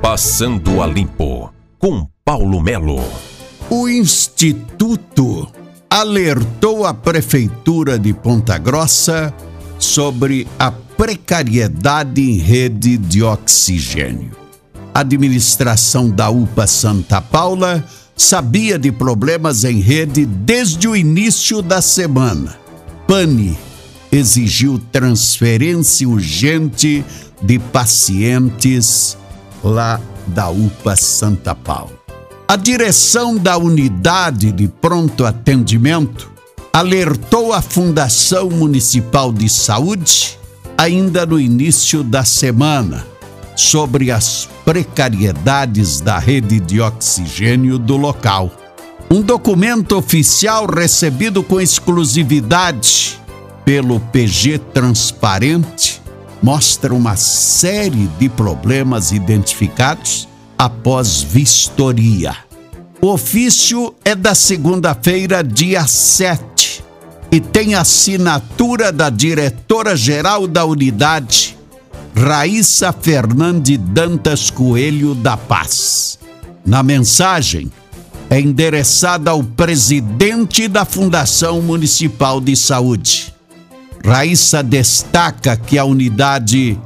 Passando a Limpo, com Paulo Melo. O Instituto alertou a Prefeitura de Ponta Grossa sobre a precariedade em rede de oxigênio. A administração da UPA Santa Paula sabia de problemas em rede desde o início da semana. Pane exigiu transferência urgente de pacientes lá da UPA Santa Paula. A direção da unidade de pronto atendimento alertou a Fundação Municipal de Saúde ainda no início da semana sobre as precariedades da rede de oxigênio do local. Um documento oficial recebido com exclusividade pelo PG Transparente mostra uma série de problemas identificados após vistoria. O ofício é da segunda-feira, dia 7, e tem assinatura da diretora-geral da unidade, Raíssa Fernandes Dantas Coelho da Paz. Na mensagem, é endereçada ao presidente da Fundação Municipal de Saúde. Raíssa destaca que a unidade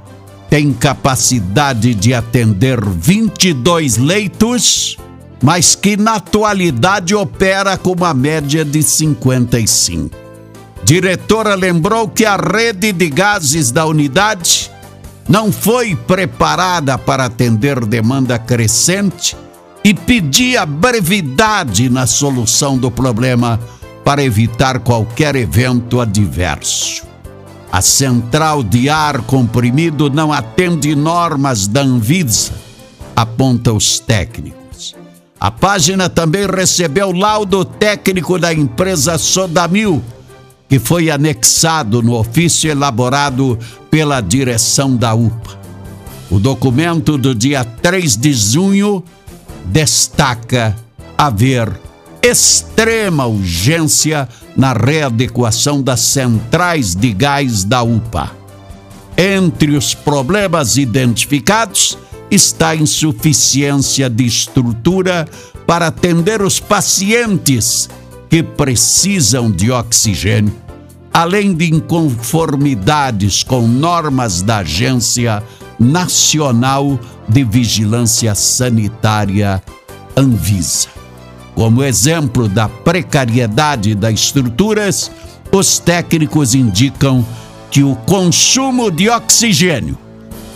tem capacidade de atender 22 leitos, mas que na atualidade opera com uma média de 55. Diretora lembrou que a rede de gases da unidade não foi preparada para atender demanda crescente e pedia brevidade na solução do problema para evitar qualquer evento adverso. A central de ar comprimido não atende normas da Anvisa, aponta os técnicos. A página também recebeu laudo técnico da empresa Sodamil, que foi anexado no ofício elaborado pela direção da UPA. O documento do dia 3 de junho destaca haver extrema urgência na readequação das centrais de gás da UPA. Entre os problemas identificados está a insuficiência de estrutura para atender os pacientes que precisam de oxigênio, além de inconformidades com normas da Agência Nacional de Vigilância Sanitária, Anvisa. Como exemplo da precariedade das estruturas, os técnicos indicam que o consumo de oxigênio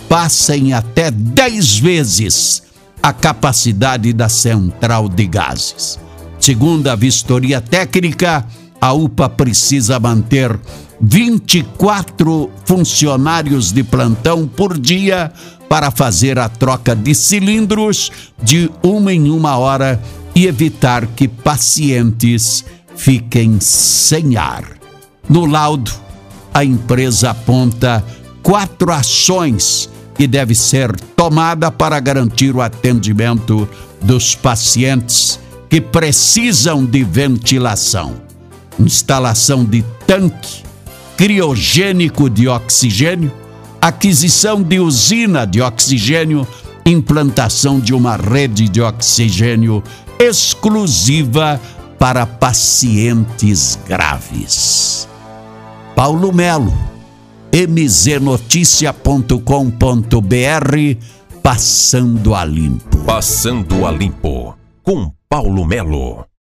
passa em até 10 vezes a capacidade da central de gases. Segundo a vistoria técnica, a UPA precisa manter 24 funcionários de plantão por dia para fazer a troca de cilindros de uma em uma hora e evitar que pacientes fiquem sem ar. No laudo, a empresa aponta quatro ações que devem ser tomadas para garantir o atendimento dos pacientes que precisam de ventilação: instalação de tanque criogênico de oxigênio, aquisição de usina de oxigênio, implantação de uma rede de oxigênio exclusiva para pacientes graves. Paulo Melo, mznoticia.com.br, passando a limpo. Passando a limpo com Paulo Melo.